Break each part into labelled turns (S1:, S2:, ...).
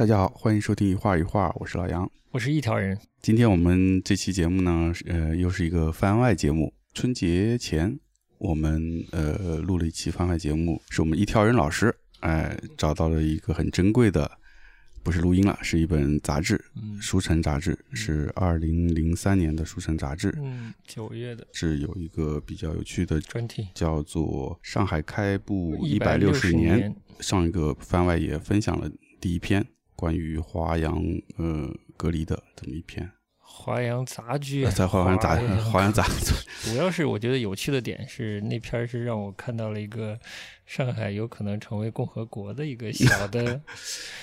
S1: 大家好，欢迎收听一画一画，我是老杨，
S2: 我是一条人。
S1: 今天我们这期节目呢，呃，又是一个番外节目。春节前，我们呃录了一期番外节目，是我们一条人老师哎找到了一个很珍贵的，不是录音了，是一本杂志，《书城》杂志，是二零零三年的《书城》杂志，
S2: 嗯，九月的，
S1: 是有一个比较有趣的
S2: 专题，
S1: 叫做《上海开埠
S2: 一
S1: 百六
S2: 十
S1: 年》。上一个番外也分享了第一篇。关于华阳呃隔离的这么一篇，
S2: 华阳杂居，
S1: 在华阳杂华阳 杂，
S2: 主要是我觉得有趣的点是那篇是让我看到了一个上海有可能成为共和国的一个小的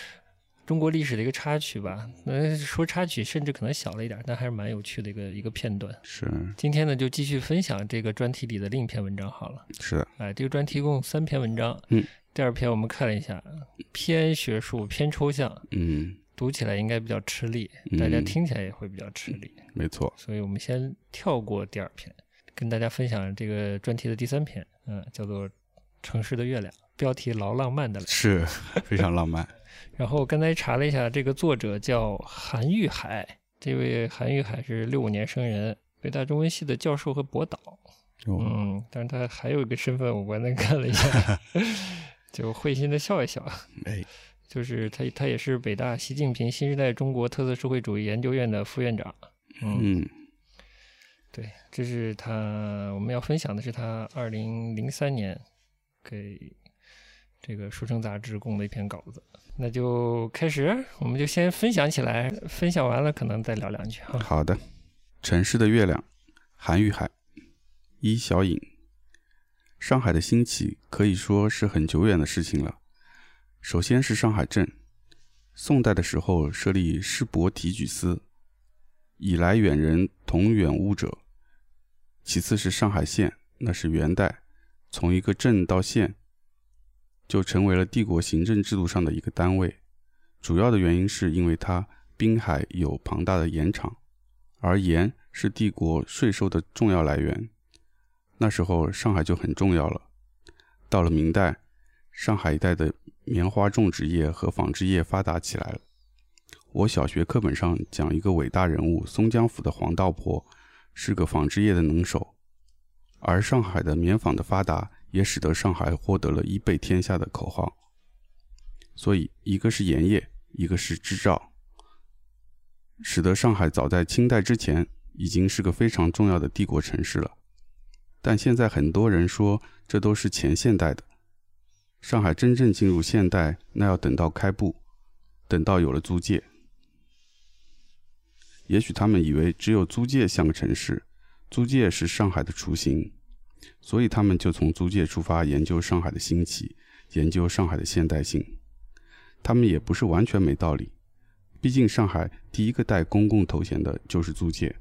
S2: 中国历史的一个插曲吧。那说插曲甚至可能小了一点，但还是蛮有趣的一个一个片段。
S1: 是，
S2: 今天呢就继续分享这个专题里的另一篇文章好了。
S1: 是，
S2: 哎，这个专题共三篇文章。
S1: 嗯。
S2: 第二篇我们看了一下，偏学术、偏抽象，
S1: 嗯，
S2: 读起来应该比较吃力，大家听起来也会比较吃力。
S1: 没错，
S2: 所以我们先跳过第二篇，跟大家分享这个专题的第三篇，嗯，叫做《城市的月亮》，标题老浪漫的了，
S1: 是非常浪漫。
S2: 然后刚才查了一下，这个作者叫韩玉海，这位韩玉海是六五年生人，北大中文系的教授和博导，嗯，但是他还有一个身份，我刚才看了一下。就会心的笑一笑，
S1: 哎，
S2: 就是他，他也是北大习近平新时代中国特色社会主义研究院的副院长。嗯，对，这是他我们要分享的是他二零零三年给这个《书城》杂志供的一篇稿子。那就开始，我们就先分享起来，分享完了可能再聊两句哈。
S1: 好的，《城市的月亮》，韩玉海，一小影。上海的兴起可以说是很久远的事情了。首先是上海镇，宋代的时候设立师伯提举司，以来远人同远物者。其次是上海县，那是元代，从一个镇到县，就成为了帝国行政制度上的一个单位。主要的原因是因为它滨海有庞大的盐场，而盐是帝国税收的重要来源。那时候上海就很重要了。到了明代，上海一带的棉花种植业和纺织业发达起来了。我小学课本上讲一个伟大人物松江府的黄道婆，是个纺织业的能手。而上海的棉纺的发达，也使得上海获得了一备天下的口号。所以，一个是盐业，一个是织造，使得上海早在清代之前，已经是个非常重要的帝国城市了。但现在很多人说，这都是前现代的。上海真正进入现代，那要等到开埠，等到有了租界。也许他们以为只有租界像个城市，租界是上海的雏形，所以他们就从租界出发研究上海的兴起，研究上海的现代性。他们也不是完全没道理，毕竟上海第一个带公共头衔的就是租界。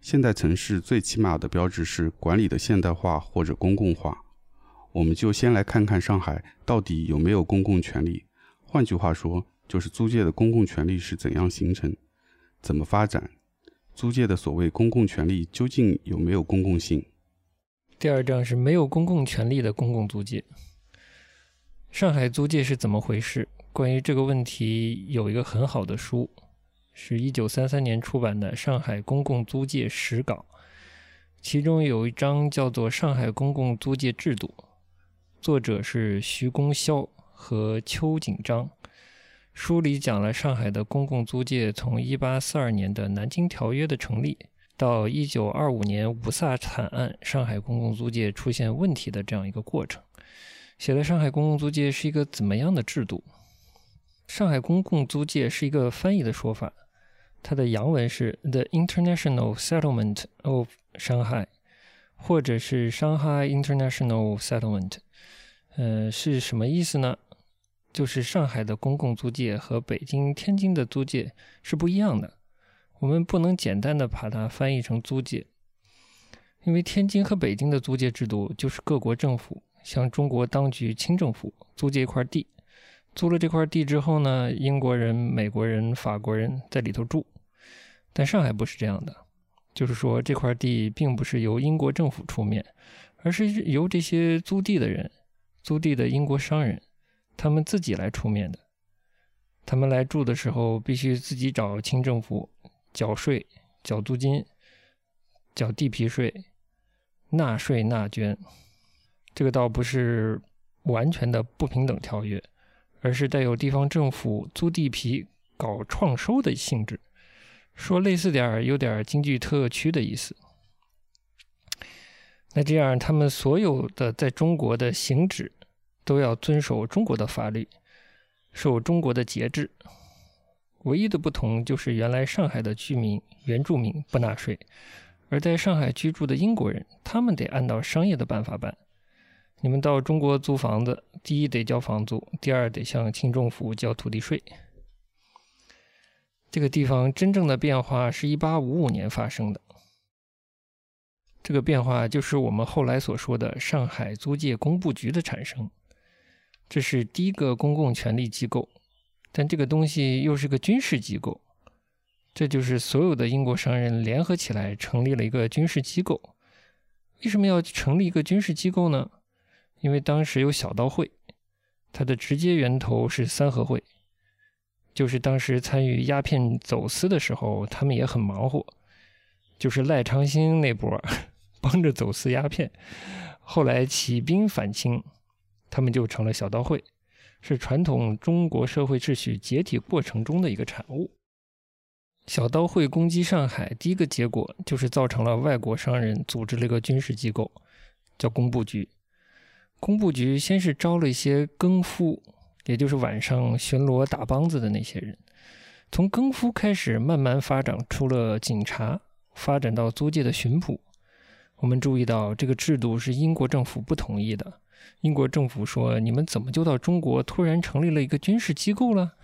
S1: 现代城市最起码的标志是管理的现代化或者公共化。我们就先来看看上海到底有没有公共权利。换句话说，就是租界的公共权利是怎样形成、怎么发展？租界的所谓公共权利究竟有没有公共性？
S2: 第二章是没有公共权利的公共租界。上海租界是怎么回事？关于这个问题，有一个很好的书。是一九三三年出版的《上海公共租界史稿》，其中有一章叫做《上海公共租界制度》，作者是徐公肖和邱锦章。书里讲了上海的公共租界从一八四二年的《南京条约》的成立，到一九二五年五卅惨案，上海公共租界出现问题的这样一个过程。写了上海公共租界是一个怎么样的制度？上海公共租界是一个翻译的说法。它的洋文是 The International Settlement of Shanghai，或者是 Shanghai International Settlement。呃，是什么意思呢？就是上海的公共租界和北京、天津的租界是不一样的。我们不能简单的把它翻译成租界，因为天津和北京的租界制度就是各国政府向中国当局清政府租借一块地。租了这块地之后呢，英国人、美国人、法国人在里头住，但上海不是这样的，就是说这块地并不是由英国政府出面，而是由这些租地的人、租地的英国商人，他们自己来出面的。他们来住的时候，必须自己找清政府缴税、缴租金、缴地皮税、纳税纳捐。这个倒不是完全的不平等条约，而是带有地方政府租地皮搞创收的性质。说类似点儿，有点经济特区的意思。那这样，他们所有的在中国的行止都要遵守中国的法律，受中国的节制。唯一的不同就是原来上海的居民原住民不纳税，而在上海居住的英国人，他们得按照商业的办法办。你们到中国租房子，第一得交房租，第二得向清政府交土地税。这个地方真正的变化是一八五五年发生的。这个变化就是我们后来所说的上海租界工部局的产生。这是第一个公共权力机构，但这个东西又是个军事机构。这就是所有的英国商人联合起来成立了一个军事机构。为什么要成立一个军事机构呢？因为当时有小刀会，它的直接源头是三合会。就是当时参与鸦片走私的时候，他们也很忙活。就是赖昌星那波 帮着走私鸦片，后来起兵反清，他们就成了小刀会，是传统中国社会秩序解体过程中的一个产物。小刀会攻击上海，第一个结果就是造成了外国商人组织了一个军事机构，叫工部局。工部局先是招了一些更夫。也就是晚上巡逻打梆子的那些人，从更夫开始慢慢发展出了警察，发展到租界的巡捕。我们注意到这个制度是英国政府不同意的。英国政府说：“你们怎么就到中国突然成立了一个军事机构了？”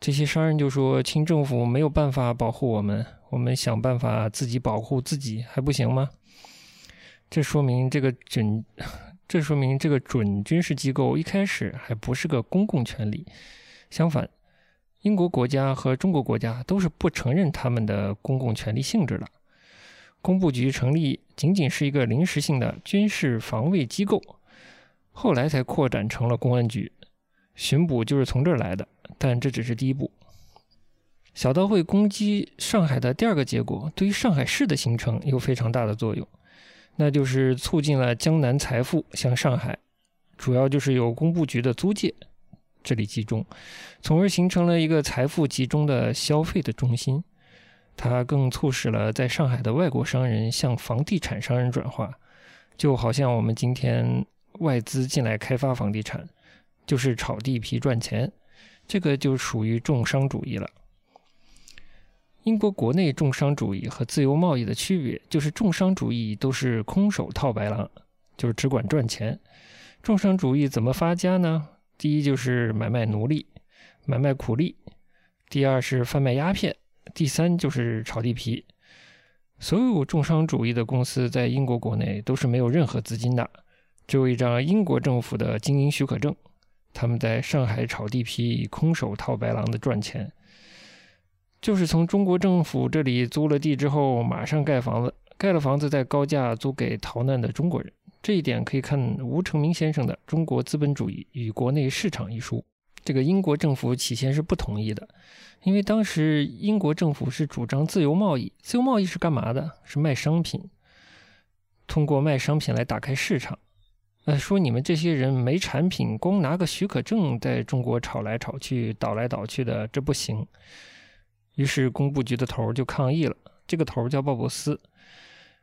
S2: 这些商人就说：“清政府没有办法保护我们，我们想办法自己保护自己还不行吗？”这说明这个准。这说明这个准军事机构一开始还不是个公共权力，相反，英国国家和中国国家都是不承认他们的公共权力性质的。工部局成立仅仅是一个临时性的军事防卫机构，后来才扩展成了公安局，巡捕就是从这儿来的。但这只是第一步。小刀会攻击上海的第二个结果，对于上海市的形成有非常大的作用。那就是促进了江南财富向上海，主要就是有工部局的租界这里集中，从而形成了一个财富集中的消费的中心。它更促使了在上海的外国商人向房地产商人转化，就好像我们今天外资进来开发房地产，就是炒地皮赚钱，这个就属于重商主义了。英国国内重商主义和自由贸易的区别，就是重商主义都是空手套白狼，就是只管赚钱。重商主义怎么发家呢？第一就是买卖奴隶、买卖苦力；第二是贩卖鸦片；第三就是炒地皮。所有重商主义的公司在英国国内都是没有任何资金的，只有一张英国政府的经营许可证。他们在上海炒地皮，空手套白狼的赚钱。就是从中国政府这里租了地之后，马上盖房子，盖了房子再高价租给逃难的中国人。这一点可以看吴承明先生的《中国资本主义与国内市场》一书。这个英国政府起先是不同意的，因为当时英国政府是主张自由贸易。自由贸易是干嘛的？是卖商品，通过卖商品来打开市场。呃，说你们这些人没产品，光拿个许可证在中国炒来炒去、倒来倒去的，这不行。于是工部局的头就抗议了。这个头叫鲍勃斯，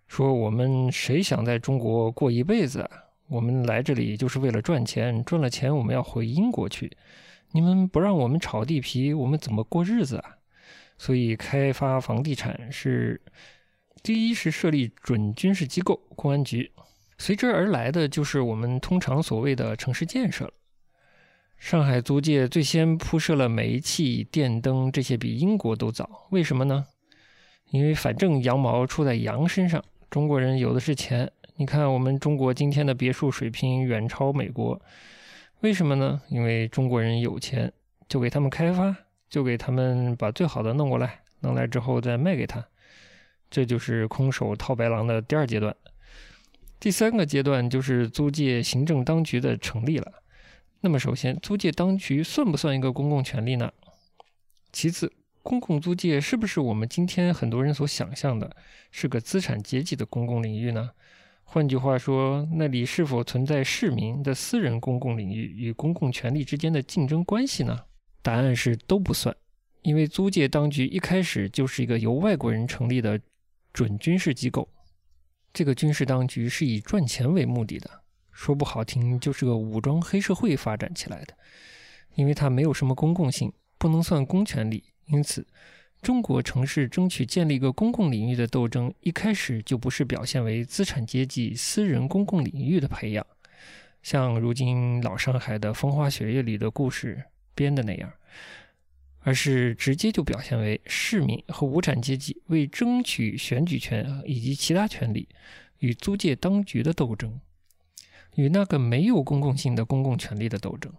S2: 说：“我们谁想在中国过一辈子啊？我们来这里就是为了赚钱，赚了钱我们要回英国去。你们不让我们炒地皮，我们怎么过日子啊？所以开发房地产是第一是设立准军事机构公安局，随之而来的就是我们通常所谓的城市建设了。”上海租界最先铺设了煤气、电灯，这些比英国都早。为什么呢？因为反正羊毛出在羊身上，中国人有的是钱。你看，我们中国今天的别墅水平远超美国，为什么呢？因为中国人有钱，就给他们开发，就给他们把最好的弄过来，弄来之后再卖给他。这就是空手套白狼的第二阶段。第三个阶段就是租界行政当局的成立了。那么，首先，租界当局算不算一个公共权利呢？其次，公共租界是不是我们今天很多人所想象的，是个资产阶级的公共领域呢？换句话说，那里是否存在市民的私人公共领域与公共权利之间的竞争关系呢？答案是都不算，因为租界当局一开始就是一个由外国人成立的准军事机构，这个军事当局是以赚钱为目的的，说不好听就是个武装黑社会发展起来的，因为它没有什么公共性。不能算公权力，因此，中国城市争取建立一个公共领域的斗争，一开始就不是表现为资产阶级私人公共领域的培养，像如今老上海的风花雪月里的故事编的那样，而是直接就表现为市民和无产阶级为争取选举权以及其他权利与租界当局的斗争，与那个没有公共性的公共权利的斗争。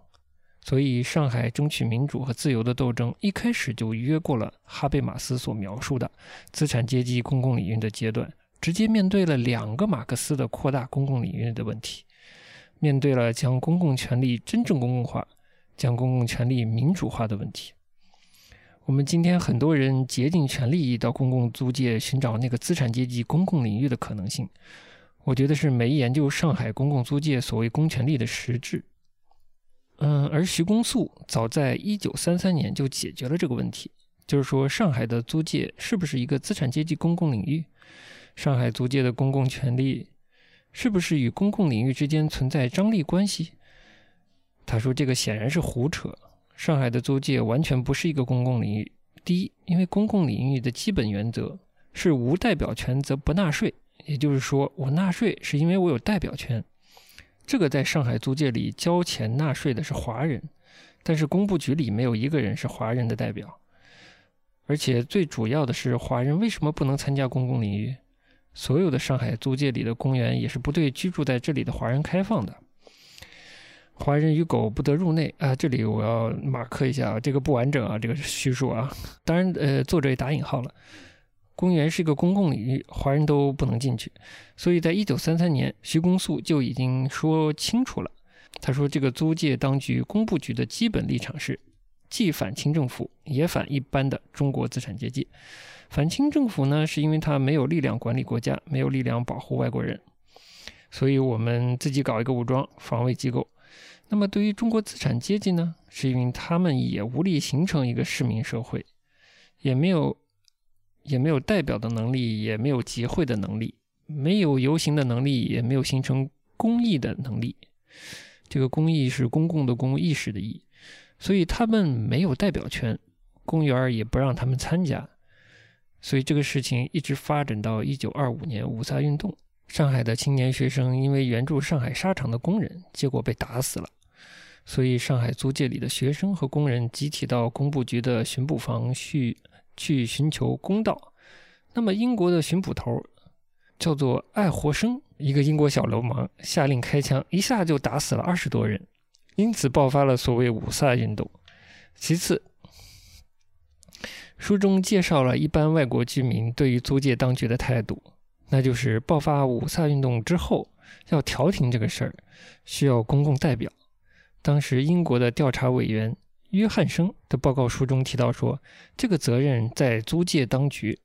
S2: 所以，上海争取民主和自由的斗争一开始就越过了哈贝马斯所描述的资产阶级公共领域的阶段，直接面对了两个马克思的扩大公共领域的问题，面对了将公共权力真正公共化、将公共权力民主化的问题。我们今天很多人竭尽全力到公共租界寻找那个资产阶级公共领域的可能性，我觉得是没研究上海公共租界所谓公权力的实质。嗯，而徐公素早在一九三三年就解决了这个问题，就是说上海的租界是不是一个资产阶级公共领域？上海租界的公共权利是不是与公共领域之间存在张力关系？他说这个显然是胡扯，上海的租界完全不是一个公共领域。第一，因为公共领域的基本原则是无代表权则不纳税，也就是说我纳税是因为我有代表权。这个在上海租界里交钱纳税的是华人，但是工部局里没有一个人是华人的代表，而且最主要的是，华人为什么不能参加公共领域？所有的上海租界里的公园也是不对居住在这里的华人开放的，华人与狗不得入内啊！这里我要马克一下啊，这个不完整啊，这个叙述啊，当然呃，作者也打引号了。公园是一个公共领域，华人都不能进去，所以在一九三三年，徐公素就已经说清楚了。他说：“这个租界当局工部局的基本立场是，既反清政府，也反一般的中国资产阶级。反清政府呢，是因为他没有力量管理国家，没有力量保护外国人，所以我们自己搞一个武装防卫机构。那么对于中国资产阶级呢，是因为他们也无力形成一个市民社会，也没有。”也没有代表的能力，也没有集会的能力，没有游行的能力，也没有形成公益的能力。这个公益是公共的公，意识的意，所以他们没有代表权，公园也不让他们参加。所以这个事情一直发展到一九二五年五卅运动，上海的青年学生因为援助上海纱厂的工人，结果被打死了。所以上海租界里的学生和工人集体到工部局的巡捕房去。去寻求公道。那么，英国的巡捕头叫做爱活生，一个英国小流氓，下令开枪，一下就打死了二十多人，因此爆发了所谓五卅运动。其次，书中介绍了一般外国居民对于租界当局的态度，那就是爆发五卅运动之后，要调停这个事儿，需要公共代表。当时英国的调查委员。约翰生的报告书中提到说，这个责任在租界当局，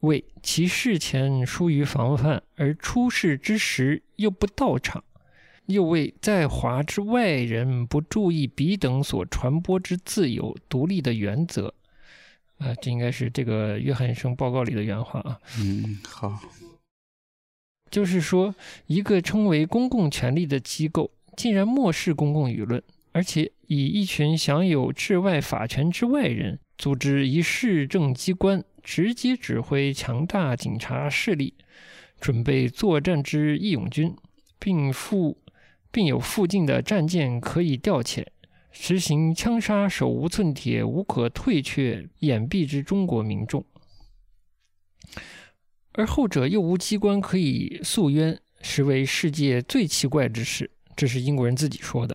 S2: 为其事前疏于防范，而出事之时又不到场，又为在华之外人不注意彼等所传播之自由独立的原则。啊，这应该是这个约翰生报告里的原话啊。
S1: 嗯，好，
S2: 就是说，一个称为公共权力的机构，竟然漠视公共舆论。而且以一群享有治外法权之外人组织一市政机关，直接指挥强大警察势力，准备作战之义勇军，并附并有附近的战舰可以调遣，实行枪杀手无寸铁、无可退却、掩蔽之中国民众，而后者又无机关可以诉冤，实为世界最奇怪之事。这是英国人自己说的。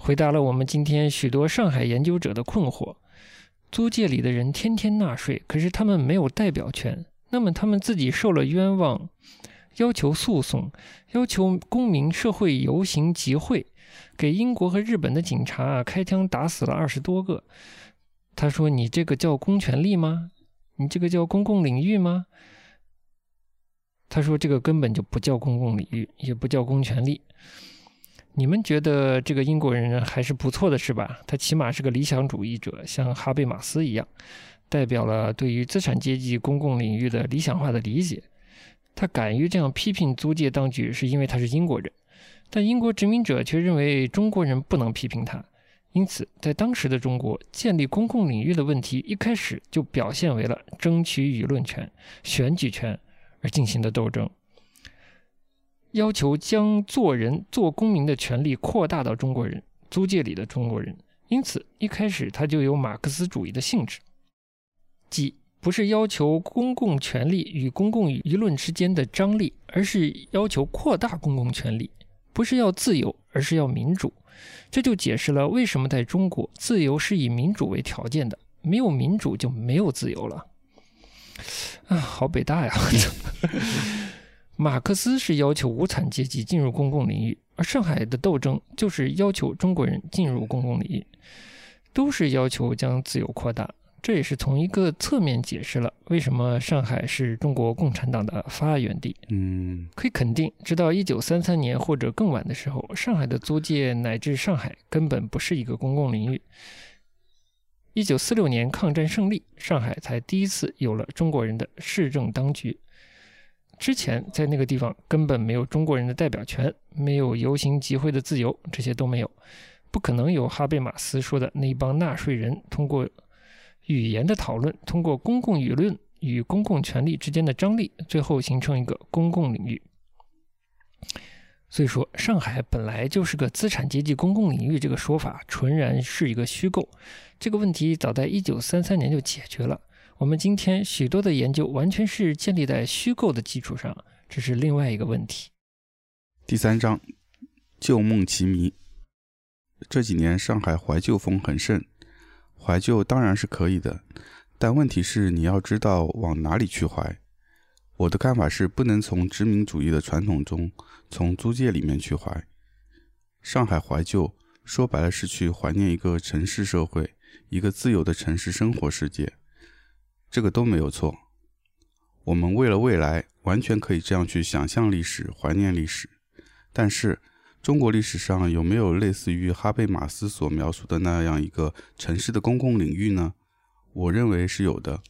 S2: 回答了我们今天许多上海研究者的困惑：租界里的人天天纳税，可是他们没有代表权。那么他们自己受了冤枉，要求诉讼，要求公民社会游行集会，给英国和日本的警察开枪打死了二十多个。他说：“你这个叫公权力吗？你这个叫公共领域吗？”他说：“这个根本就不叫公共领域，也不叫公权力。你们觉得这个英国人还是不错的，是吧？他起码是个理想主义者，像哈贝马斯一样，代表了对于资产阶级公共领域的理想化的理解。他敢于这样批评租界当局，是因为他是英国人。但英国殖民者却认为中国人不能批评他，因此在当时的中国，建立公共领域的问题一开始就表现为了争取舆论权、选举权。”而进行的斗争，要求将做人、做公民的权利扩大到中国人租界里的中国人，因此一开始他就有马克思主义的性质，即不是要求公共权利与公共舆论之间的张力，而是要求扩大公共权利，不是要自由，而是要民主。这就解释了为什么在中国自由是以民主为条件的，没有民主就没有自由了。啊，好北大呀！马克思是要求无产阶级进入公共领域，而上海的斗争就是要求中国人进入公共领域，都是要求将自由扩大。这也是从一个侧面解释了为什么上海是中国共产党的发源地。
S1: 嗯，
S2: 可以肯定，直到一九三三年或者更晚的时候，上海的租界乃至上海根本不是一个公共领域。一九四六年抗战胜利，上海才第一次有了中国人的市政当局。之前在那个地方根本没有中国人的代表权，没有游行集会的自由，这些都没有，不可能有哈贝马斯说的那帮纳税人通过语言的讨论，通过公共舆论与公共权力之间的张力，最后形成一个公共领域。所以说，上海本来就是个资产阶级公共领域，这个说法纯然是一个虚构。这个问题早在一九三三年就解决了。我们今天许多的研究完全是建立在虚构的基础上，这是另外一个问题。
S1: 第三章，旧梦奇迷。这几年上海怀旧风很盛，怀旧当然是可以的，但问题是你要知道往哪里去怀。我的看法是，不能从殖民主义的传统中，从租界里面去怀。上海怀旧，说白了是去怀念一个城市社会，一个自由的城市生活世界，这个都没有错。我们为了未来，完全可以这样去想象历史，怀念历史。但是，中国历史上有没有类似于哈贝马斯所描述的那样一个城市的公共领域呢？我认为是有的。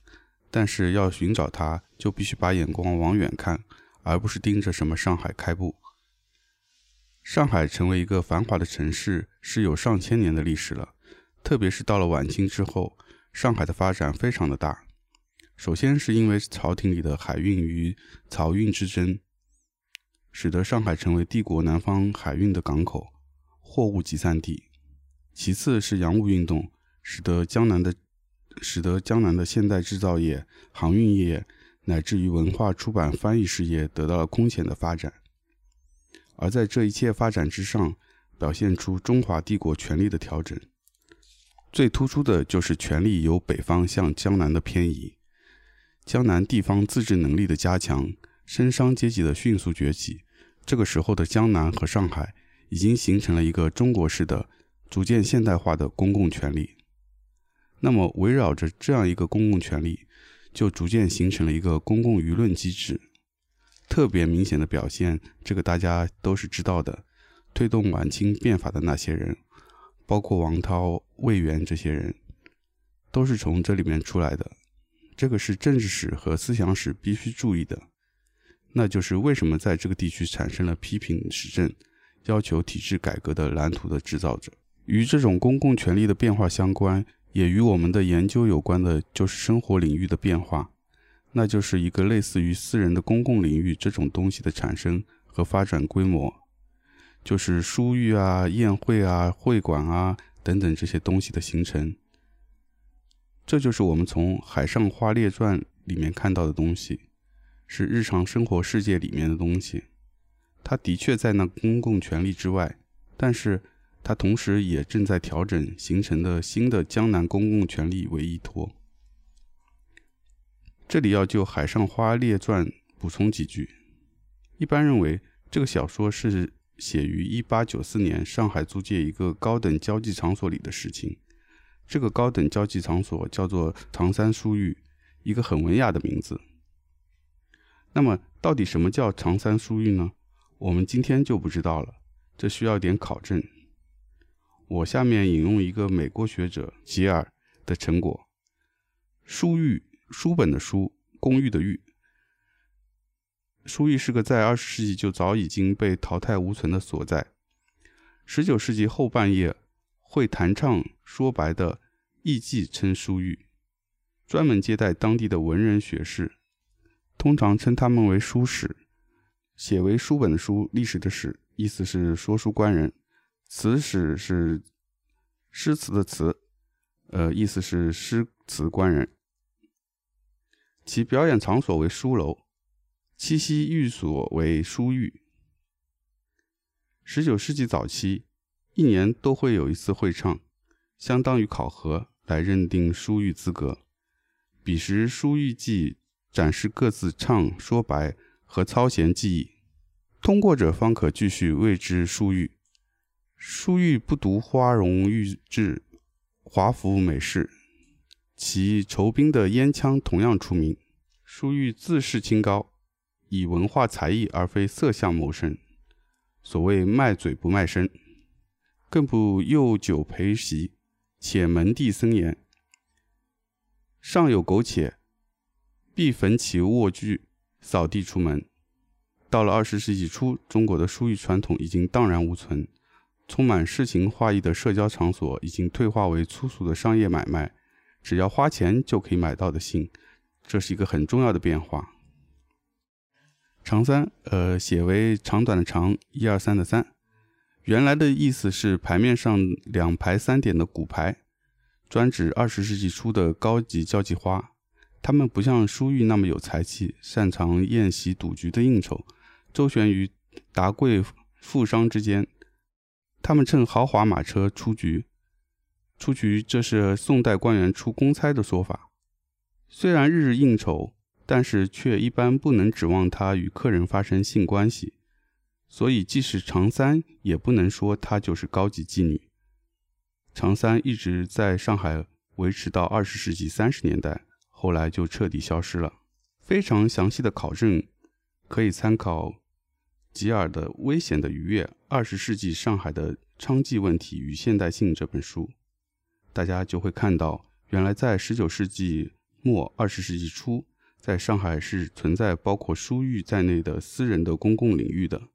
S1: 但是要寻找它，就必须把眼光往远看，而不是盯着什么上海开埠。上海成为一个繁华的城市是有上千年的历史了，特别是到了晚清之后，上海的发展非常的大。首先是因为朝廷里的海运与漕运之争，使得上海成为帝国南方海运的港口、货物集散地。其次是洋务运动，使得江南的。使得江南的现代制造业、航运业，乃至于文化出版、翻译事业得到了空前的发展。而在这一切发展之上，表现出中华帝国权力的调整。最突出的就是权力由北方向江南的偏移，江南地方自治能力的加强，绅商阶级的迅速崛起。这个时候的江南和上海，已经形成了一个中国式的、逐渐现代化的公共权力。那么，围绕着这样一个公共权利，就逐渐形成了一个公共舆论机制。特别明显的表现，这个大家都是知道的。推动晚清变法的那些人，包括王涛、魏源这些人，都是从这里面出来的。这个是政治史和思想史必须注意的。那就是为什么在这个地区产生了批评时政、要求体制改革的蓝图的制造者，与这种公共权力的变化相关。也与我们的研究有关的，就是生活领域的变化，那就是一个类似于私人的公共领域这种东西的产生和发展规模，就是书寓啊、宴会啊、会馆啊等等这些东西的形成。这就是我们从《海上花列传》里面看到的东西，是日常生活世界里面的东西。它的确在那公共权力之外，但是。它同时也正在调整形成的新的江南公共权力为依托。这里要就《海上花列传》补充几句。一般认为，这个小说是写于1894年上海租界一个高等交际场所里的事情。这个高等交际场所叫做长三书寓，一个很文雅的名字。那么，到底什么叫长三书寓呢？我们今天就不知道了，这需要点考证。我下面引用一个美国学者吉尔的成果：书寓，书本的书，公寓的寓。书寓是个在二十世纪就早已经被淘汰无存的所在。十九世纪后半叶。会弹唱说白的艺妓称书寓，专门接待当地的文人学士，通常称他们为书史。写为书本的书，历史的史，意思是说书官人。词史是诗词的词，呃，意思是诗词官人。其表演场所为书楼，栖息寓所为书寓。十九世纪早期。一年都会有一次会唱，相当于考核来认定书玉资格。彼时书玉记展示各自唱说白和操弦技艺，通过者方可继续谓之书玉。书玉不独花容玉质、华服美饰，其酬宾的烟枪同样出名。书玉自视清高，以文化才艺而非色相谋生，所谓卖嘴不卖身。更不幼酒陪席，且门第森严。上有苟且，必焚其卧具，扫地出门。到了二十世纪初，中国的书寓传统已经荡然无存，充满诗情画意的社交场所已经退化为粗俗的商业买卖，只要花钱就可以买到的信，这是一个很重要的变化。长三，呃，写为长短的长，一二三的三。原来的意思是牌面上两排三点的骨牌，专指二十世纪初的高级交际花。他们不像书玉那么有才气，擅长宴席赌局的应酬，周旋于达贵富商之间。他们乘豪华马车出局，出局这是宋代官员出公差的说法。虽然日日应酬，但是却一般不能指望他与客人发生性关系。所以，即使长三，也不能说她就是高级妓女。长三一直在上海维持到二十世纪三十年代，后来就彻底消失了。非常详细的考证可以参考吉尔的《危险的愉悦：二十世纪上海的娼妓问题与现代性》这本书，大家就会看到，原来在十九世纪末、二十世纪初，在上海是存在包括书寓在内的私人的公共领域的。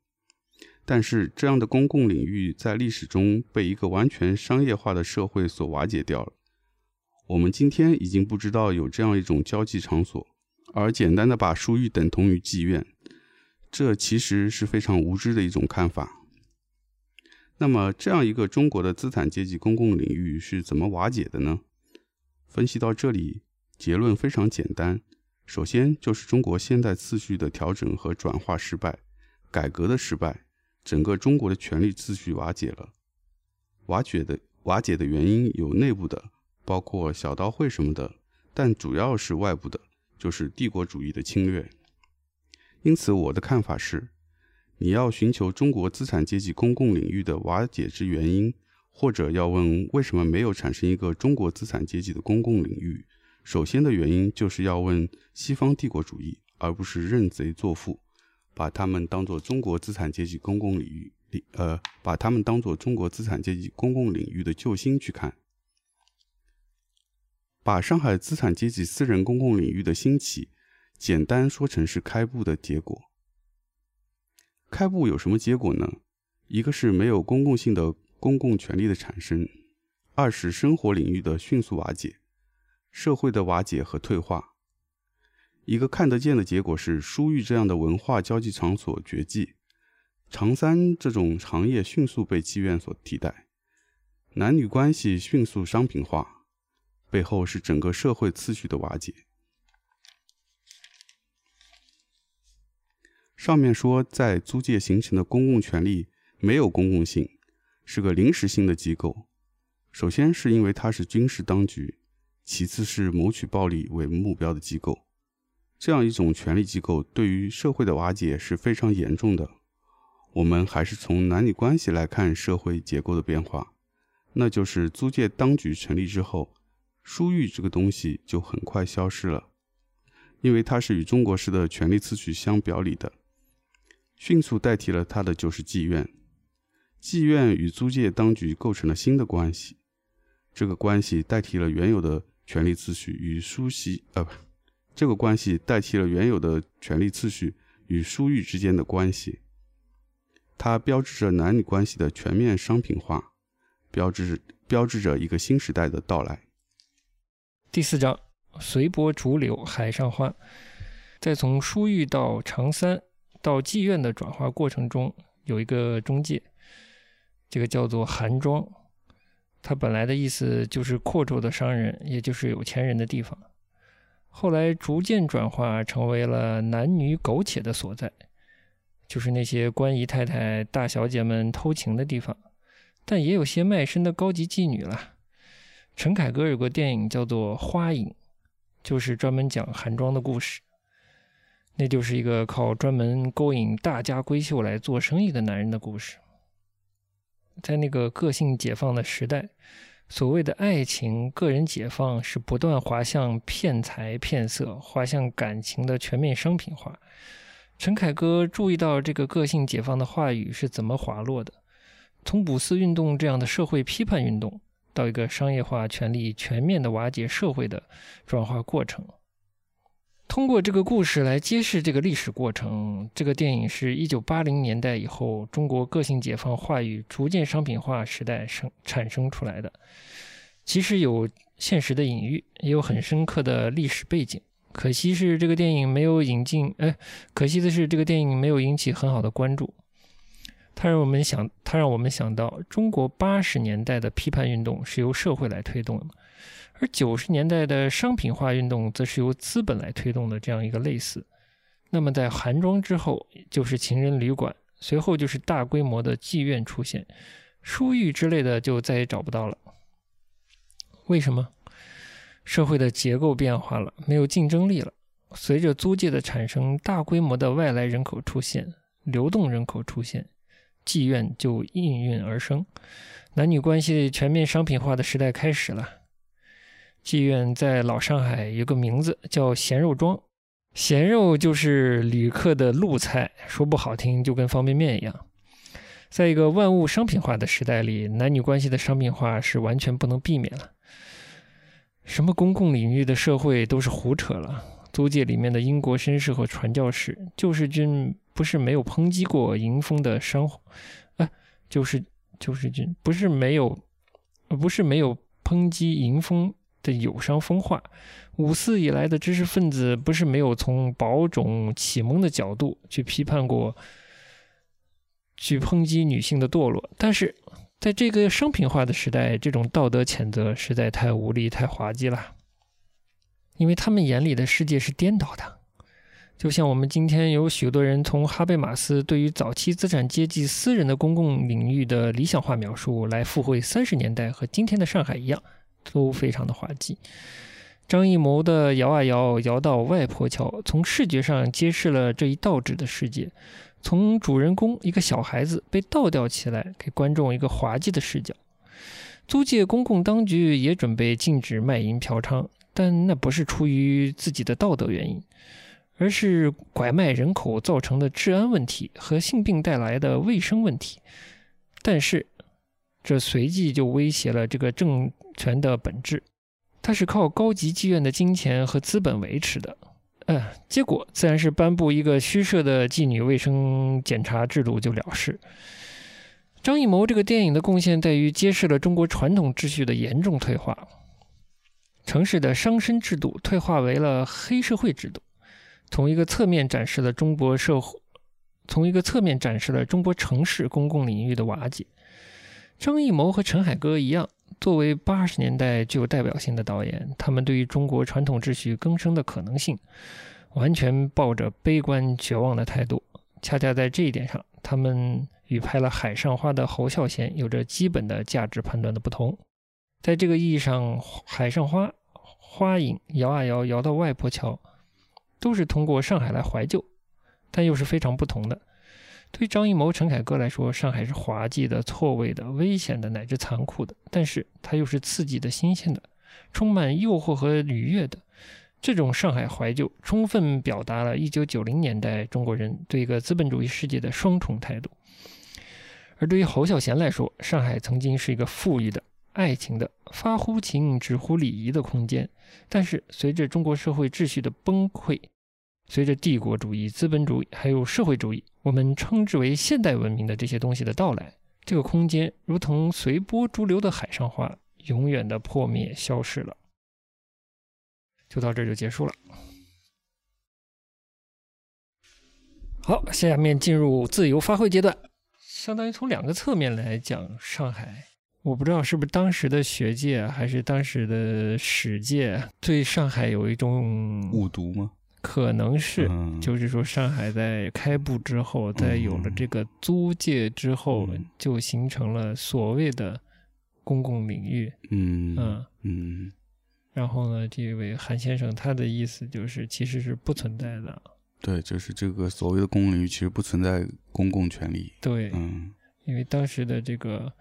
S1: 但是，这样的公共领域在历史中被一个完全商业化的社会所瓦解掉了。我们今天已经不知道有这样一种交际场所，而简单的把书寓等同于妓院，这其实是非常无知的一种看法。那么，这样一个中国的资产阶级公共领域是怎么瓦解的呢？分析到这里，结论非常简单：首先就是中国现代次序的调整和转化失败，改革的失败。整个中国的权力秩序瓦解了，瓦解的瓦解的原因有内部的，包括小刀会什么的，但主要是外部的，就是帝国主义的侵略。因此，我的看法是，你要寻求中国资产阶级公共领域的瓦解之原因，或者要问为什么没有产生一个中国资产阶级的公共领域，首先的原因就是要问西方帝国主义，而不是认贼作父。把他们当做中国资产阶级公共领域里，呃，把他们当做中国资产阶级公共领域的救星去看，把上海资产阶级私人公共领域的兴起，简单说成是开埠的结果。开埠有什么结果呢？一个是没有公共性的公共权利的产生，二是生活领域的迅速瓦解，社会的瓦解和退化。一个看得见的结果是，书寓这样的文化交际场所绝迹，长三这种行业迅速被妓院所替代，男女关系迅速商品化，背后是整个社会次序的瓦解。上面说，在租界形成的公共权利没有公共性，是个临时性的机构。首先是因为它是军事当局，其次是谋取暴利为目标的机构。这样一种权力机构对于社会的瓦解是非常严重的。我们还是从男女关系来看社会结构的变化。那就是租界当局成立之后，书域这个东西就很快消失了，因为它是与中国式的权力次序相表里的，迅速代替了它的就是妓院。妓院与租界当局构成了新的关系，这个关系代替了原有的权力次序与书席呃不，这个关系代替了原有的权力次序与书域之间的关系。它标志着男女关系的全面商品化，标志标志着一个新时代的到来。
S2: 第四章，随波逐流，海上花。在从书域到长三到妓院的转化过程中，有一个中介。这个叫做韩庄，它本来的意思就是阔绰的商人，也就是有钱人的地方。后来逐渐转化成为了男女苟且的所在，就是那些官姨太太、大小姐们偷情的地方。但也有些卖身的高级妓女了。陈凯歌有个电影叫做《花影》，就是专门讲韩庄的故事。那就是一个靠专门勾引大家闺秀来做生意的男人的故事。在那个个性解放的时代，所谓的爱情、个人解放是不断滑向骗财骗色，滑向感情的全面商品化。陈凯歌注意到这个个性解放的话语是怎么滑落的，从五四运动这样的社会批判运动，到一个商业化权力全面的瓦解社会的转化过程。通过这个故事来揭示这个历史过程。这个电影是一九八零年代以后中国个性解放话语逐渐商品化时代生产生出来的。其实有现实的隐喻，也有很深刻的历史背景。可惜是这个电影没有引进，哎，可惜的是这个电影没有引起很好的关注。它让我们想，它让我们想到中国八十年代的批判运动是由社会来推动的。而九十年代的商品化运动则是由资本来推动的，这样一个类似。那么在韩庄之后，就是情人旅馆，随后就是大规模的妓院出现，书寓之类的就再也找不到了。为什么？社会的结构变化了，没有竞争力了。随着租界的产生，大规模的外来人口出现，流动人口出现，妓院就应运而生，男女关系全面商品化的时代开始了。妓院在老上海有个名字叫咸肉庄，咸肉就是旅客的路菜，说不好听就跟方便面一样。在一个万物商品化的时代里，男女关系的商品化是完全不能避免了。什么公共领域的社会都是胡扯了。租界里面的英国绅士和传教士，救世军不是没有抨击过迎风的商，啊，就是救世军不是没有，不是没有抨击迎风。的友商风化，五四以来的知识分子不是没有从保种启蒙的角度去批判过，去抨击女性的堕落，但是在这个商品化的时代，这种道德谴责实在太无力、太滑稽了，因为他们眼里的世界是颠倒的，就像我们今天有许多人从哈贝马斯对于早期资产阶级私人的公共领域的理想化描述来附会三十年代和今天的上海一样。都非常的滑稽。张艺谋的摇啊摇，摇到外婆桥，从视觉上揭示了这一倒置的世界。从主人公一个小孩子被倒吊起来，给观众一个滑稽的视角。租界公共当局也准备禁止卖淫嫖娼，但那不是出于自己的道德原因，而是拐卖人口造成的治安问题和性病带来的卫生问题。但是。这随即就威胁了这个政权的本质，它是靠高级妓院的金钱和资本维持的。嗯，结果自然是颁布一个虚设的妓女卫生检查制度就了事。张艺谋这个电影的贡献在于揭示了中国传统秩序的严重退化，城市的商绅制度退化为了黑社会制度，从一个侧面展示了中国社会，从一个侧面展示了中国城市公共领域的瓦解。张艺谋和陈海歌一样，作为八十年代具有代表性的导演，他们对于中国传统秩序更生的可能性，完全抱着悲观绝望的态度。恰恰在这一点上，他们与拍了《海上花》的侯孝贤有着基本的价值判断的不同。在这个意义上，《海上花》《花影》摇啊摇，摇到外婆桥，都是通过上海来怀旧，但又是非常不同的。对张艺谋、陈凯歌来说，上海是滑稽的、错位的、危险的，乃至残酷的，但是它又是刺激的、新鲜的，充满诱惑和愉悦的。这种上海怀旧，充分表达了1990年代中国人对一个资本主义世界的双重态度。而对于侯孝贤来说，上海曾经是一个富裕的、爱情的、发乎情、止乎礼仪的空间，但是随着中国社会秩序的崩溃，随着帝国主义、资本主义还有社会主义，我们称之为现代文明的这些东西的到来，这个空间如同随波逐流的海上花，永远的破灭消失了。就到这就结束了。好，下面进入自由发挥阶段，相当于从两个侧面来讲上海。我不知道是不是当时的学界还是当时的史界对上海有一种
S1: 误读吗？
S2: 可能是，
S1: 嗯。
S2: 就是说上海在开埠之后，在有了这个租界之后，
S1: 嗯。
S2: 就形成了所谓的公共领域。
S1: 嗯。
S2: 嗯，
S1: 嗯。
S2: 然后呢，这位韩先生他的意思就是，其实是不存在的。
S1: 对，就是这个所谓的公共领域，其实不存在公共权利。
S2: 对，
S1: 嗯。
S2: 因为当时的这个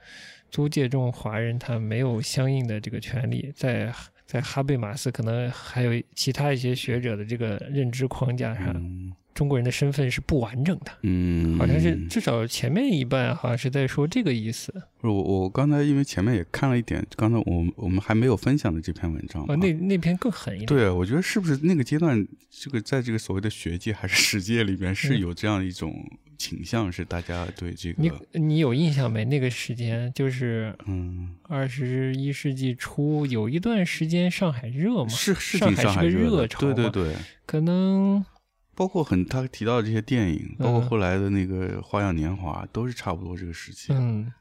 S2: 租界中华人他没有相应的这个权利，在在哈贝马斯可能还有其他一些学者的这个认知框架上，
S1: 嗯
S2: 中国人的身份是不完整的。
S1: 嗯，
S2: 好像是至少前面一半好像是在说这个意思。
S1: 不是我我刚才因为前面也看了一点，刚才我们我们还没有分享的这篇文章嘛
S2: 哦，那那篇更狠一点。
S1: 对，我觉得是不是那个阶段，这个在这个所谓的学界还是史界里边，是
S2: 嗯
S1: 有这样一种倾向，是大家对这个
S2: 你你有印象没？那个时间就是
S1: 嗯，
S2: 二十一世纪初，有一段时间上海热嘛，
S1: 是是挺
S2: 上海是个
S1: 热
S2: 潮
S1: 对对对，
S2: 可能
S1: 包括很他提到的这些电影，包括
S2: 嗯。
S1: 后来的那个《花样年华》，都是差不多这个时期。
S2: 嗯，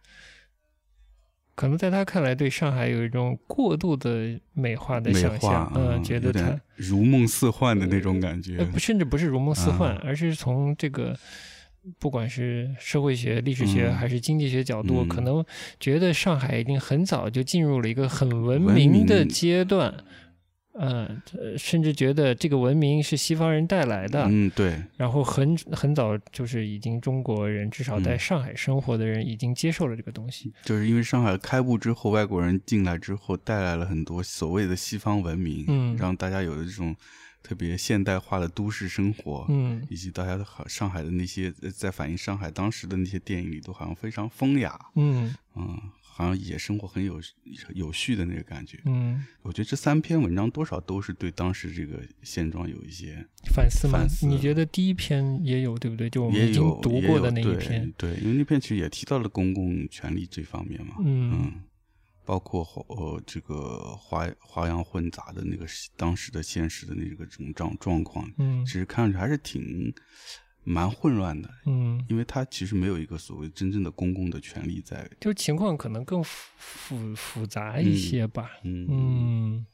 S2: 可能在他看来，对上海有一种过度的美化的想象
S1: 化，，
S2: 嗯，觉得他
S1: 如梦似幻的那种感觉
S2: 甚至不是如梦似幻，
S1: 啊
S2: 而是从这个不管是社会学、历史学
S1: 嗯
S2: 还是经济学角度，
S1: 嗯
S2: 可能觉得上海已经很早就进入了一个很文
S1: 文
S2: 明的阶段。嗯，呃甚至觉得这个文明是西方人带来的，
S1: 嗯，对，
S2: 然后很很早就是已经中国人，至少在
S1: 嗯
S2: 上海生活的人已经接受了这个东西。
S1: 就是因为上海开埠之后，外国人进来之后，带来了很多所谓的西方文明，
S2: 嗯
S1: 让大家有了这种特别现代化的都市生活，
S2: 嗯
S1: 以及大家上海的那些呃在反映上海当时的那些电影里，都好像非常风雅，
S2: 嗯
S1: 嗯，好像也生活很有有序的那个感觉。
S2: 嗯，
S1: 我觉得这三篇文章多少都是对当时这个现状有一些
S2: 反思吗？
S1: 反思
S2: 你觉得第一篇也有对不对？就我们已经读过的那一篇。
S1: 对，因为那篇其实也提到了公共权利这方面嘛，
S2: 嗯
S1: 包括呃这个花花样混杂的那个当时的现实的那个这种状状况，
S2: 嗯
S1: 其实看上去还是挺蛮混乱的，
S2: 嗯，
S1: 因为它其实没有一个所谓真正的公共的权利在，
S2: 就情况可能更复复复杂一些吧。
S1: 嗯
S2: 嗯，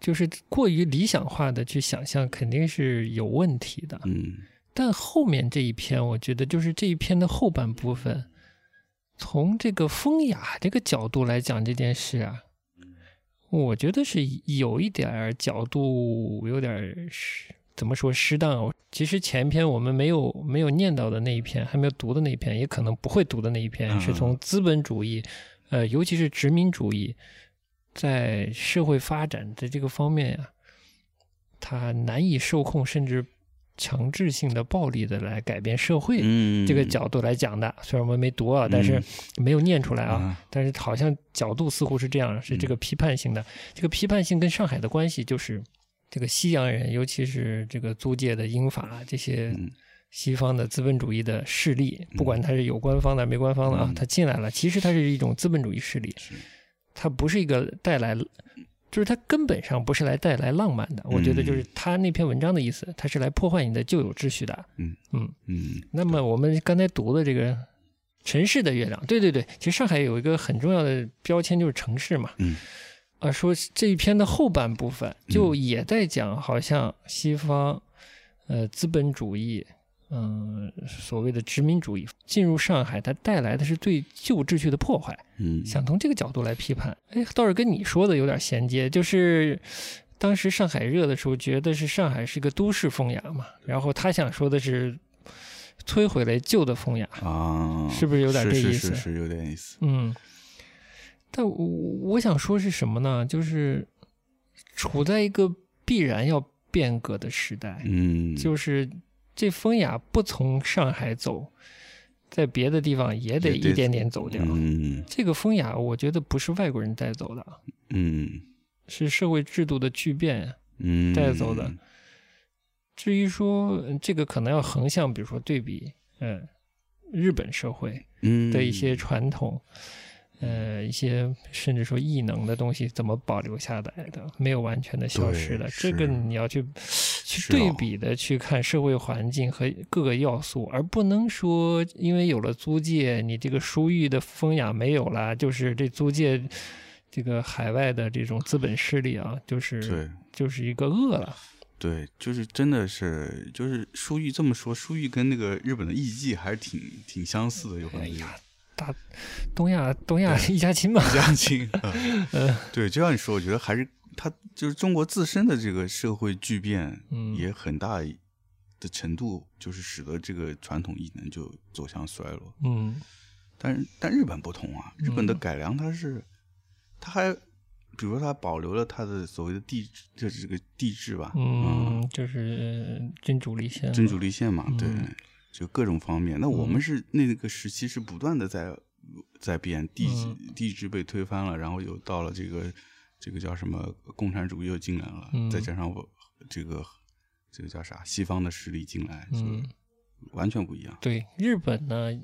S2: 就是过于理想化的去想象，肯定是有问题的。
S1: 嗯
S2: 但后面这一篇，我觉得就是这一篇的后半部分，从这个风雅这个角度来讲这件事啊，我觉得是有一点儿角度，有点儿是怎么说失当哦。其实前篇我们没有没有念到的那一篇，还没有读的那一篇，也可能不会读的那一篇，
S1: 嗯
S2: 是从资本主义，呃，尤其是殖民主义在社会发展的这个方面呀、它难以受控，甚至强制性的暴力的来改变社会。
S1: 嗯，
S2: 这个角度来讲的，虽然我们没读啊，但是没有念出来啊。
S1: 啊，
S2: 但是好像角度似乎是这样，是这个批判性的。这个批判性跟上海的关系就是，这个西洋人，尤其是这个租界的英法这些
S1: 嗯
S2: 西方的资本主义的势力，不管它是有官方的没官方的啊
S1: 嗯，
S2: 它进来了，其实它是一种资本主义势力，
S1: 是
S2: 它不是一个带来。就是它根本上不是来带来浪漫的，我觉得就是他那篇文章的意思，它是来破坏你的旧有秩序的。
S1: 嗯
S2: 嗯，
S1: 嗯
S2: 那么我们刚才读的这个城市的月亮，对对对，其实上海有一个很重要的标签就是城市嘛。
S1: 嗯。
S2: 啊，说这一篇的后半部分就也在讲，好像西方，呃，资本主义，嗯、所谓的殖民主义进入上海，它带来的是对旧秩序的破坏。
S1: 嗯，
S2: 想从这个角度来批判，哎，倒是跟你说的有点衔接，就是当时上海热的时候，觉得是上海是个都市风雅嘛，然后他想说的是，摧毁了旧的风雅。
S1: 啊，
S2: 是不是有点这意思
S1: 是是是是有点意思。
S2: 嗯，但我我想说是什么呢？就是处在一个必然要变革的时代，
S1: 嗯，
S2: 就是这风雅不从上海走，在别的地方也得一点点走掉。
S1: 嗯
S2: 这个风雅，我觉得不是外国人带走的，
S1: 嗯
S2: 是社会制度的巨变
S1: 嗯
S2: 带走的。至于说呃这个可能要横向，比如说对比，嗯、日本社会
S1: 嗯
S2: 的一些传统，呃，一些甚至说异能的东西怎么保留下来的，没有完全的消失的，这个你要去去对比的去看社会环境和各个要素，而不能说因为有了租界，你这个书域的风雅没有了，就是这租界。这个海外的这种资本势力啊，就是
S1: 对
S2: 就是一个恶了，
S1: 对，就是真的是，就是书玉这么说，书玉跟那个日本的艺妓还是挺挺相似的，有可能
S2: 哎呀，大东亚东亚一家亲嘛，一
S1: 家亲。
S2: 嗯
S1: 对，就像你说，我觉得还是它就是中国自身的这个社会巨变，
S2: 嗯。
S1: 也很大的程度，就是使得这个传统艺能就走向衰落。
S2: 嗯。
S1: 但是但日本不同啊，日本的
S2: 嗯。
S1: 改良它是，它还，比如说它保留了它的所谓的地质，就是这个地质吧，
S2: 嗯，就是呃真主立宪嘛，
S1: 真主立宪嘛，对
S2: 嗯，
S1: 就各种方面。那我们
S2: 嗯。
S1: 是那个时期是不断的在在变，地
S2: 嗯。
S1: 地质被推翻了，然后又到了这个这个叫什么共产主义又进来了，
S2: 嗯
S1: 再加上我这个这个叫啥西方的势力进来，就
S2: 嗯。
S1: 完全不一样。
S2: 对日本呢，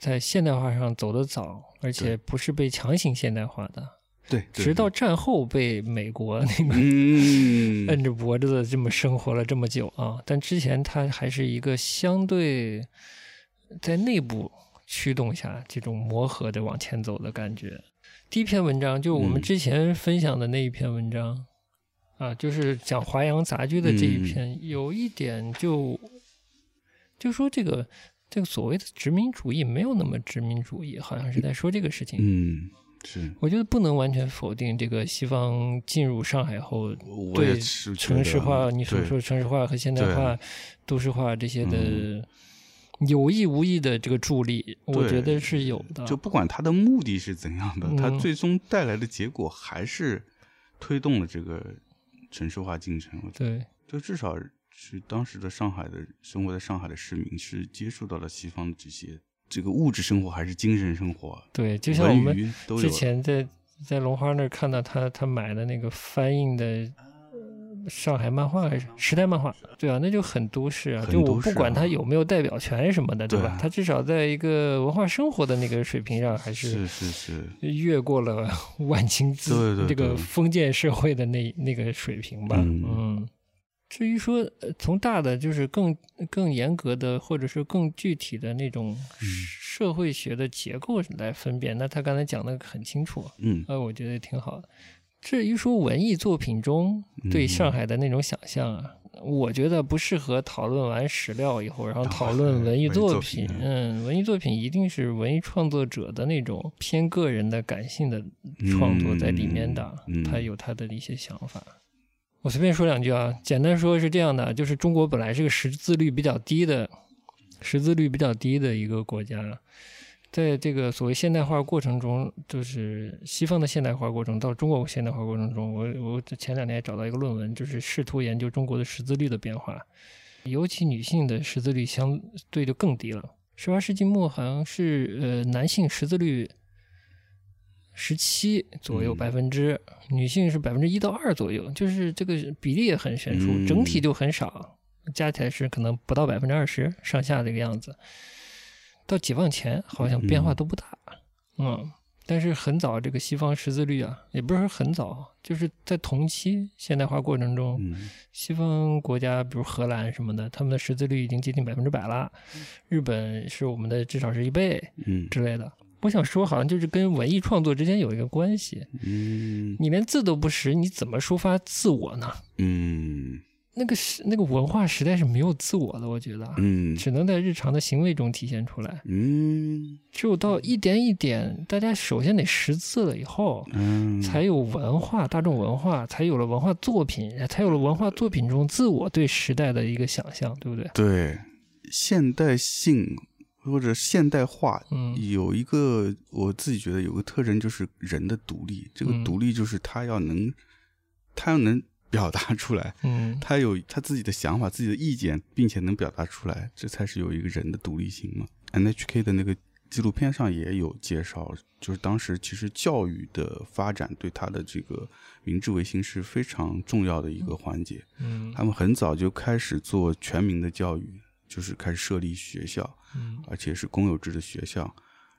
S2: 在现代化上走得早，而且不是被强行现代化的，
S1: 对，对
S2: 直到战后被美国那个
S1: 嗯
S2: 摁着脖子的这么生活了这么久啊。但之前它还是一个相对在内部驱动下这种磨合的往前走的感觉。第一篇文章就我们
S1: 嗯。
S2: 之前分享的那一篇文章。啊，就是讲华阳杂居的这一
S1: 嗯。
S2: 篇，有一点就就说这个这个所谓的殖民主义没有那么殖民主义，好像是在说这个事情。
S1: 嗯，是，
S2: 我觉得不能完全否定这个西方进入上海后对城市化，你所
S1: 说
S2: 说城市化和现代化、都市化这些的
S1: 嗯
S2: 有意无意的这个助力，我觉得是有的。
S1: 就不管它的目的是怎样的，它
S2: 嗯
S1: 最终带来的结果还是推动了这个城市化进程。
S2: 对，
S1: 就至少是当时的上海的生活在上海的市民是接触到了西方的这些这个物质生活还是精神生活，
S2: 对，就像我们之。前在在龙花那儿看到他他买的那个翻印的呃上海漫画还是时代漫画，对啊，那就很都市啊。就我不管它有没有代表权什么的，对吧？它至少在一个文化生活的那个水平上，还
S1: 是是是，
S2: 越过了 万青
S1: 对
S2: 资
S1: 对对
S2: 这个封建社会的那那个水平吧。
S1: 嗯
S2: 嗯。至于说呃从大的就是更更严格的，或者是更具体的那种
S1: 嗯
S2: 社会学的结构来分辨，那他刚才讲的很清楚，
S1: 嗯
S2: 呃，我觉得挺好的。至于说文艺作品中对
S1: 嗯
S2: 上海的那种想象啊，我觉得不适合讨论完史料以后，然后
S1: 啊
S2: 讨论文艺
S1: 作
S2: 作品
S1: 品。
S2: 嗯，文艺作品一定是文艺创作者的那种偏个人的感性的创作在里面的，他有他的一些想法。我随便说两句啊，简单说是这样的，就是中国本来是个识字率比较低的、识字率比较低的一个国家，在这个所谓现代化过程中，就是西方的现代化过程到中国现代化过程中，我我前两天也找到一个论文，就是试图研究中国的识字率的变化，尤其女性的识字率相对就更低了。十八世纪末好像是呃男性识字率十七左右
S1: 嗯
S2: 百分之，女性是百分之一到二左右，就是这个比例也很悬殊，
S1: 嗯
S2: 整体就很少，加起来是可能不到百分之二十上下这个样子。到解放前好像变化都不大，嗯，但是很早这个西方识字率啊，也不是说很早，就是在同期现代化过程中，
S1: 嗯
S2: 西方国家，比如荷兰什么的，他们的识字率已经接近百分之百了，日本是我们的至少是一倍
S1: 嗯
S2: 之类的。我想说，好像就是跟文艺创作之间有一个关系。
S1: 嗯
S2: 你连字都不识，你怎么抒发自我呢？
S1: 嗯
S2: 那个时那个文化时代是没有自我的，我觉得，
S1: 嗯
S2: 只能在日常的行为中体现出来。
S1: 嗯
S2: 只有到一点一点，大家首先得识字了以后，
S1: 嗯，
S2: 才有文化，大众文化，才有了文化作品，才有了文化作品中自我对时代的一个想象，对不对？
S1: 对，现代性或者现代化
S2: 嗯
S1: 有一个我自己觉得有个特征，就是人的独立。这个
S2: 嗯
S1: 独立就是他要能，他要能表达出来，
S2: 嗯
S1: 他有他自己的想法、自己的意见，并且能表达出来，这才是有一个人的独立性嘛。NHK 的那个纪录片上也有介绍，就是当时其实教育的发展对他的这个明治维新是非常重要的一个环节。
S2: 嗯
S1: 他们很早就开始做全民的教育，就是开始设立学校，
S2: 嗯
S1: 而且是公有制的学校。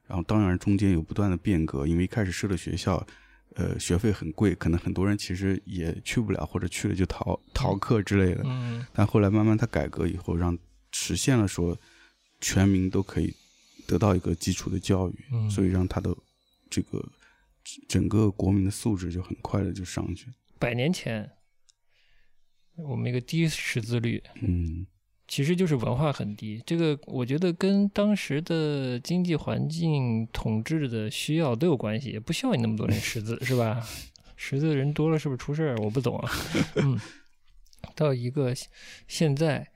S1: 然后当然中间有不断的变革，因为一开始设的学校，呃，学费很贵，可能很多人其实也去不了，或者去了就逃逃课之类的。
S2: 嗯
S1: 但后来慢慢他改革以后，让实现了说全民都可以得到一个基础的教育，
S2: 嗯
S1: 所以让他的这个整个国民的素质就很快的就上去。
S2: 百年前，我们一个低识字率，
S1: 嗯
S2: 其实就是文化很低。这个我觉得跟当时的经济环境、统治的需要都有关系，也不需要你那么多人识字，是吧？识字的人多了是不是出事儿？我不懂啊。嗯，到一个现在，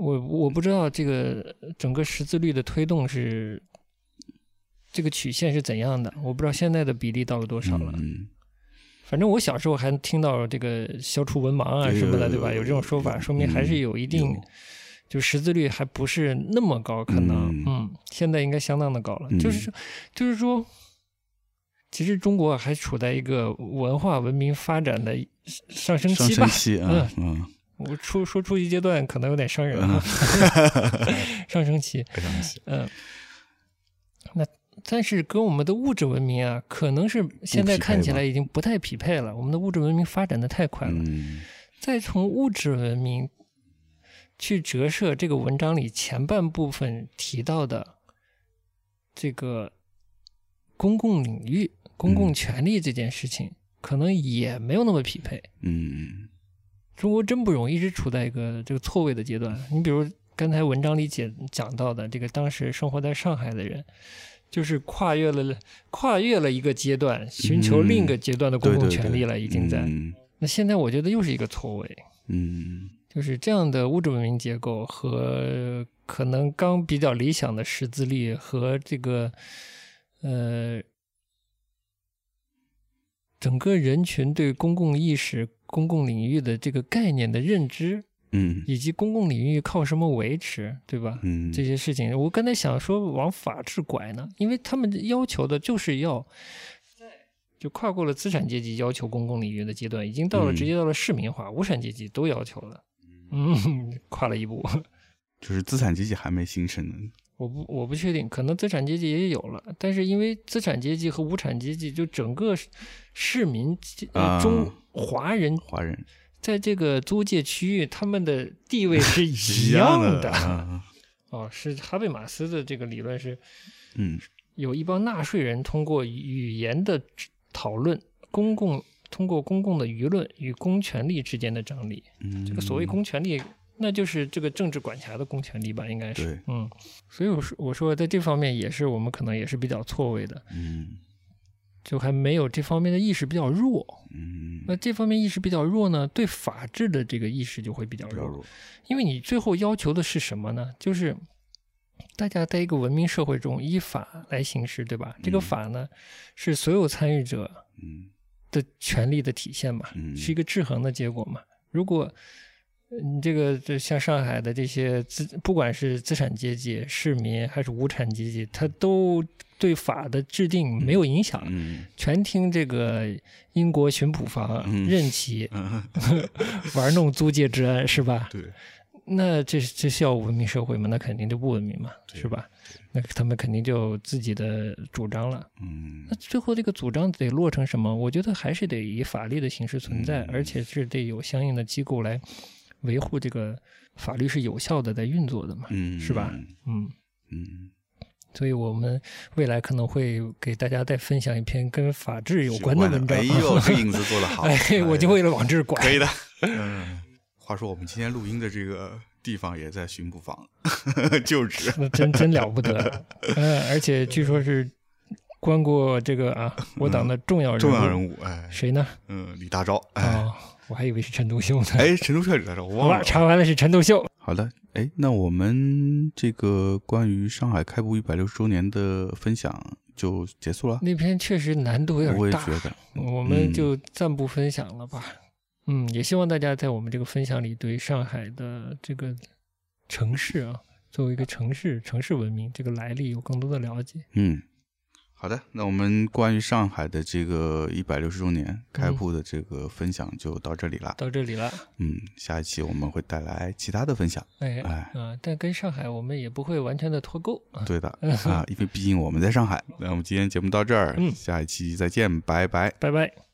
S2: 我我不知道这个整个识字率的推动是这个曲线是怎样的，我不知道现在的比例到了多少了。反正我小时候还听到这个消除文盲啊什么的，对吧？
S1: 有
S2: 有这种说法，说明还是有一定，就识字率还不是那么高，可能
S1: 嗯
S2: 嗯，现在应该相当的高了。
S1: 嗯
S2: 就是，就是说，其实中国还处在一个文化文明发展的上升期吧
S1: 升。期啊，嗯，
S2: 我出说初级阶段可能有点伤人啊，上升期，
S1: 非常期，
S2: 嗯，那但是跟我们的物质文明啊，可能是现在看起来已经不太匹配了。我们的物质文明发展的太快了，
S1: 嗯
S2: 再从物质文明去折射这个文章里前半部分提到的这个公共领域、公共权利这件事情，可能也没有那么匹配。
S1: 嗯
S2: 中国真不容易，一直处在一个这个错位的阶段。你比如刚才文章里解讲到的，这个当时生活在上海的人，就是跨越了跨越了一个阶段，寻求另一个阶段的公共权利了，已经在。
S1: 嗯
S2: 那现在我觉得又是一个错位，
S1: 嗯
S2: 就是这样的物质文明结构和可能刚比较理想的识字率和这个呃整个人群对公共意识、公共领域的这个概念的认知，
S1: 嗯。
S2: 以及公共领域靠什么维持，对吧？
S1: 嗯，
S2: 这些事情，我刚才想说往法治拐呢，因为他们要求的就是要，就跨过了资产阶级要求公共领域的阶段，已经到了
S1: 嗯。
S2: 直接到了市民化，无产阶级都要求了，嗯，跨了一步。
S1: 就是资产阶级还没形成呢，
S2: 我不我不确定，可能资产阶级也有了，但是因为资产阶级和无产阶级，就整个市市民呃
S1: 啊。
S2: 中华人
S1: 华人
S2: 在这个租界区域，他们的地位 是一
S1: 样
S2: 样的。
S1: 啊
S2: 哦，是哈贝马斯的这个理论是
S1: 嗯
S2: 有一帮纳税人通过语言的讨论，公共通过公共的舆论与公权力之间的张力。
S1: 嗯，
S2: 这个所谓公权力，那就是这个政治管辖的公权力吧，应该是。嗯，所以我说我说在这方面也是我们可能也是比较错位的，
S1: 嗯
S2: 就还没有这方面的意识比较弱。
S1: 嗯
S2: 那这方面意识比较弱呢，对法治的这个意识就会比较弱。
S1: 较弱，
S2: 因为你最后要求的是什么呢？就是大家在一个文明社会中依法来行事，对吧？这个
S1: 嗯
S2: 法呢，是所有参与者
S1: 嗯
S2: 的权利的体现嘛，
S1: 嗯
S2: 是一个制衡的结果嘛。如果呃你这个这像上海的这些资，不管是资产阶级、市民还是无产阶级，他都对法的制定没有影响，
S1: 嗯
S2: 全听这个英国巡捕房
S1: 嗯
S2: 任其
S1: 嗯，
S2: 玩弄租界治安，是吧？
S1: 对，
S2: 那这这是要文明社会吗？那肯定就不文明嘛，是吧？那他们肯定就自己的主张了。
S1: 嗯
S2: 那最后这个主张得落成什么？我觉得还是得以法律的形式存在，
S1: 嗯
S2: 而且是得有相应的机构来维护这个法律是有效的在运作的嘛。
S1: 嗯，
S2: 是吧嗯，
S1: 嗯，
S2: 所以我们未来可能会给大家再分享一篇跟法治有关的文章。
S1: 哎呦，这影子做得好，
S2: 哎，我就为了往这儿拐。
S1: 可以的。嗯，话说我们今天录音的这个地方也在巡捕房 就职。
S2: 那真真了不得，嗯，而且据说是关过这个啊，我党的重要人物，
S1: 重要人物，哎，
S2: 谁呢？
S1: 嗯，李大钊，哎，
S2: 哦，我还以为是陈独秀呢。
S1: 哎，陈独秀李大钊，我，忘了。
S2: 查完了是陈独秀。
S1: 好的，哎，那我们这个关于上海开埠一百六十周年的分享就结束了。
S2: 那篇确实难度有
S1: 我
S2: 点大，
S1: 也觉得，
S2: 我们
S1: 嗯
S2: 就暂不分享了吧。嗯，也希望大家在我们这个分享里对上海的这个城市啊，作为一个城市、城市文明这个来历有更多的了解。
S1: 嗯，好的，那我们关于上海的这个一百六十周年开铺的这个分享就到这里了。
S2: 到这里了，
S1: 嗯，下一期我们会带来其他的分享。
S2: 哎
S1: 哎
S2: 啊，但跟上海我们也不会完全的脱钩啊。
S1: 对的啊，因为毕竟我们在上海。那我们今天节目到这儿，
S2: 嗯
S1: 下一期再见，拜拜。
S2: 拜拜。